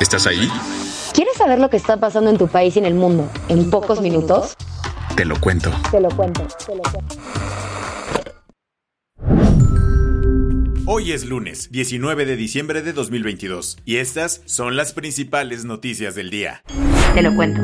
¿Estás ahí? ¿Quieres saber lo que está pasando en tu país y en el mundo en pocos minutos? Te lo cuento. Te lo cuento, te lo cuento. Hoy es lunes, 19 de diciembre de 2022, y estas son las principales noticias del día. Te lo cuento.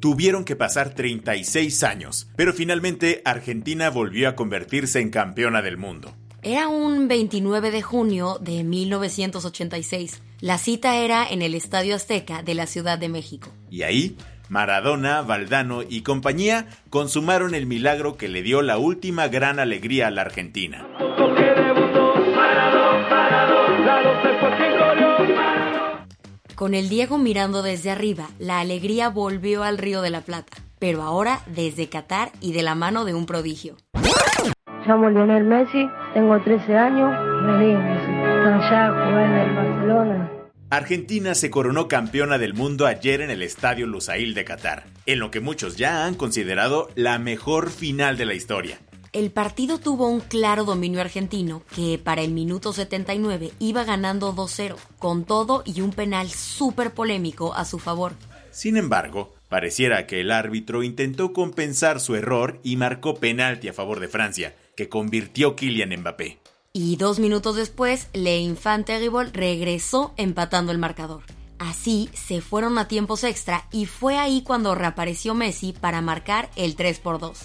Tuvieron que pasar 36 años, pero finalmente Argentina volvió a convertirse en campeona del mundo. Era un 29 de junio de 1986. La cita era en el Estadio Azteca de la Ciudad de México. Y ahí, Maradona, Valdano y compañía consumaron el milagro que le dio la última gran alegría a la Argentina. Con el Diego mirando desde arriba, la alegría volvió al Río de la Plata, pero ahora desde Qatar y de la mano de un prodigio. Llamo Lionel Messi, tengo 13 años, venimos, están allá jugando en el Barcelona. Argentina se coronó campeona del mundo ayer en el Estadio Lusail de Qatar, en lo que muchos ya han considerado la mejor final de la historia. El partido tuvo un claro dominio argentino que para el minuto 79 iba ganando 2-0, con todo y un penal súper polémico a su favor. Sin embargo, pareciera que el árbitro intentó compensar su error y marcó penalti a favor de Francia, que convirtió Kylian Mbappé. Y dos minutos después, Le Infante Terrible regresó empatando el marcador. Así se fueron a tiempos extra y fue ahí cuando reapareció Messi para marcar el 3 por 2.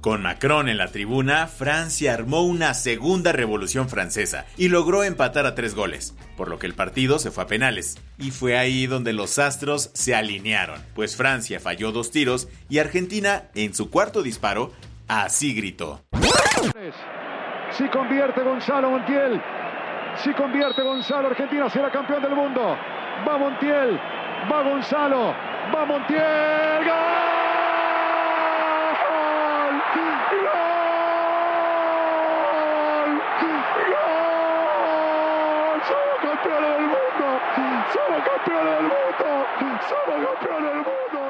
Con Macron en la tribuna, Francia armó una segunda revolución francesa y logró empatar a tres goles, por lo que el partido se fue a penales. Y fue ahí donde los astros se alinearon, pues Francia falló dos tiros y Argentina, en su cuarto disparo, así gritó. Si convierte Gonzalo Montiel, si convierte Gonzalo, Argentina será campeón del mundo. Va Montiel, va Gonzalo, va Montiel, ¡gol! ¡Gol! ¡Somos campeones del mundo! ¡Somos campeones del mundo! ¡Somos campeones del mundo!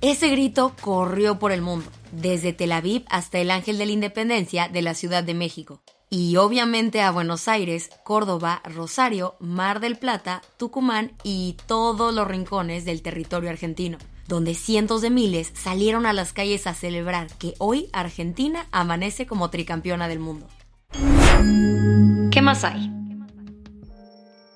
Ese grito corrió por el mundo, desde Tel Aviv hasta el Ángel de la Independencia de la Ciudad de México. Y obviamente a Buenos Aires, Córdoba, Rosario, Mar del Plata, Tucumán y todos los rincones del territorio argentino, donde cientos de miles salieron a las calles a celebrar que hoy Argentina amanece como tricampeona del mundo. ¿Qué más hay?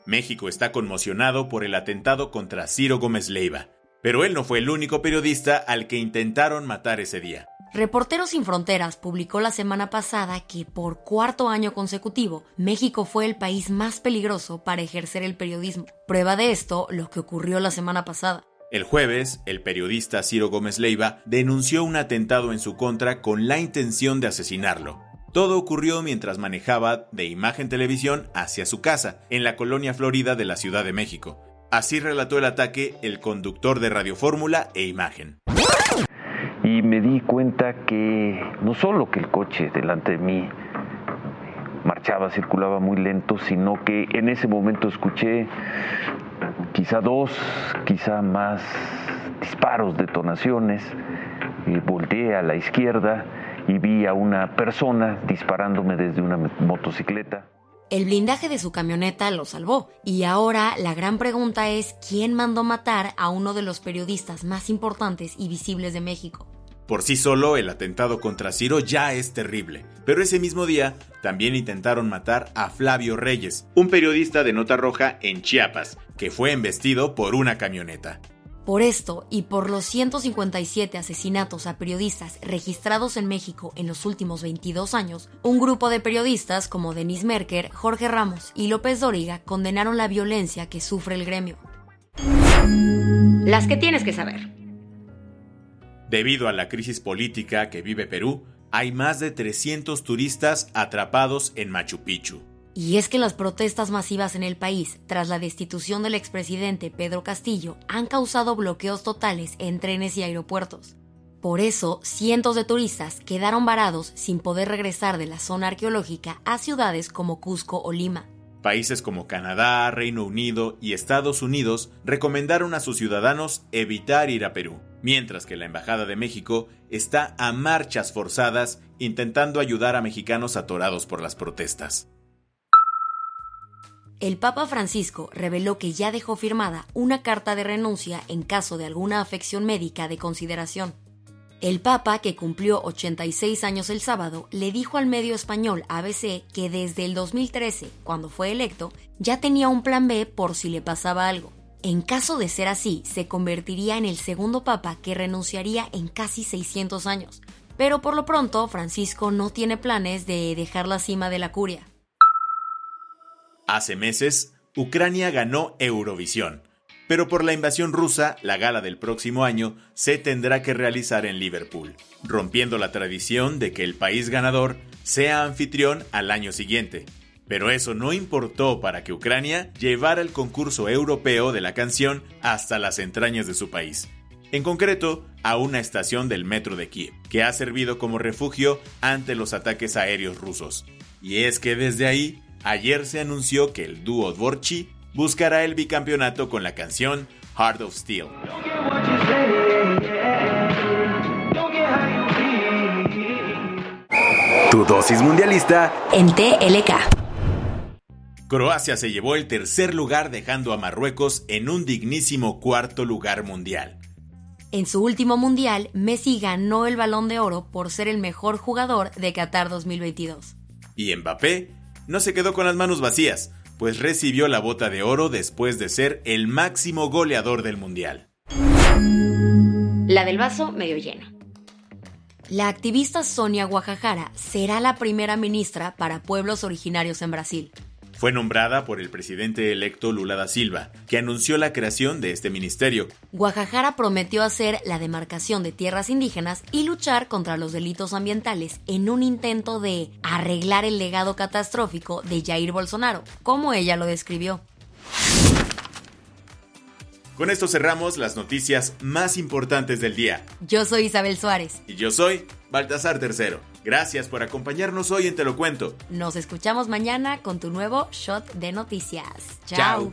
México está conmocionado por el atentado contra Ciro Gómez Leiva, pero él no fue el único periodista al que intentaron matar ese día. Reporteros Sin Fronteras publicó la semana pasada que por cuarto año consecutivo México fue el país más peligroso para ejercer el periodismo. Prueba de esto lo que ocurrió la semana pasada. El jueves, el periodista Ciro Gómez Leiva denunció un atentado en su contra con la intención de asesinarlo. Todo ocurrió mientras manejaba de Imagen Televisión hacia su casa, en la colonia Florida de la Ciudad de México. Así relató el ataque el conductor de Radio Fórmula e Imagen. Y me di cuenta que no solo que el coche delante de mí marchaba, circulaba muy lento, sino que en ese momento escuché quizá dos, quizá más disparos, detonaciones. Eh, volteé a la izquierda y vi a una persona disparándome desde una motocicleta. El blindaje de su camioneta lo salvó. Y ahora la gran pregunta es quién mandó matar a uno de los periodistas más importantes y visibles de México. Por sí solo, el atentado contra Ciro ya es terrible, pero ese mismo día también intentaron matar a Flavio Reyes, un periodista de Nota Roja en Chiapas, que fue embestido por una camioneta. Por esto y por los 157 asesinatos a periodistas registrados en México en los últimos 22 años, un grupo de periodistas como Denis Merker, Jorge Ramos y López Dóriga condenaron la violencia que sufre el gremio. Las que tienes que saber. Debido a la crisis política que vive Perú, hay más de 300 turistas atrapados en Machu Picchu. Y es que las protestas masivas en el país tras la destitución del expresidente Pedro Castillo han causado bloqueos totales en trenes y aeropuertos. Por eso, cientos de turistas quedaron varados sin poder regresar de la zona arqueológica a ciudades como Cusco o Lima. Países como Canadá, Reino Unido y Estados Unidos recomendaron a sus ciudadanos evitar ir a Perú, mientras que la Embajada de México está a marchas forzadas intentando ayudar a mexicanos atorados por las protestas. El Papa Francisco reveló que ya dejó firmada una carta de renuncia en caso de alguna afección médica de consideración. El Papa, que cumplió 86 años el sábado, le dijo al medio español ABC que desde el 2013, cuando fue electo, ya tenía un plan B por si le pasaba algo. En caso de ser así, se convertiría en el segundo Papa que renunciaría en casi 600 años. Pero por lo pronto, Francisco no tiene planes de dejar la cima de la curia. Hace meses, Ucrania ganó Eurovisión pero por la invasión rusa, la gala del próximo año se tendrá que realizar en Liverpool, rompiendo la tradición de que el país ganador sea anfitrión al año siguiente. Pero eso no importó para que Ucrania llevara el concurso europeo de la canción hasta las entrañas de su país. En concreto, a una estación del metro de Kiev, que ha servido como refugio ante los ataques aéreos rusos. Y es que desde ahí, ayer se anunció que el dúo Dvorchi buscará el bicampeonato con la canción Heart of Steel. Tu dosis mundialista en TLK. Croacia se llevó el tercer lugar dejando a Marruecos en un dignísimo cuarto lugar mundial. En su último mundial, Messi ganó el balón de oro por ser el mejor jugador de Qatar 2022. Y Mbappé no se quedó con las manos vacías, pues recibió la bota de oro después de ser el máximo goleador del Mundial. La del vaso medio lleno. La activista Sonia Guajajara será la primera ministra para pueblos originarios en Brasil. Fue nombrada por el presidente electo Lula da Silva, que anunció la creación de este ministerio. Guajajara prometió hacer la demarcación de tierras indígenas y luchar contra los delitos ambientales en un intento de arreglar el legado catastrófico de Jair Bolsonaro, como ella lo describió. Con esto cerramos las noticias más importantes del día. Yo soy Isabel Suárez. Y yo soy Baltasar Tercero. Gracias por acompañarnos hoy en Te lo cuento. Nos escuchamos mañana con tu nuevo shot de noticias. Chao.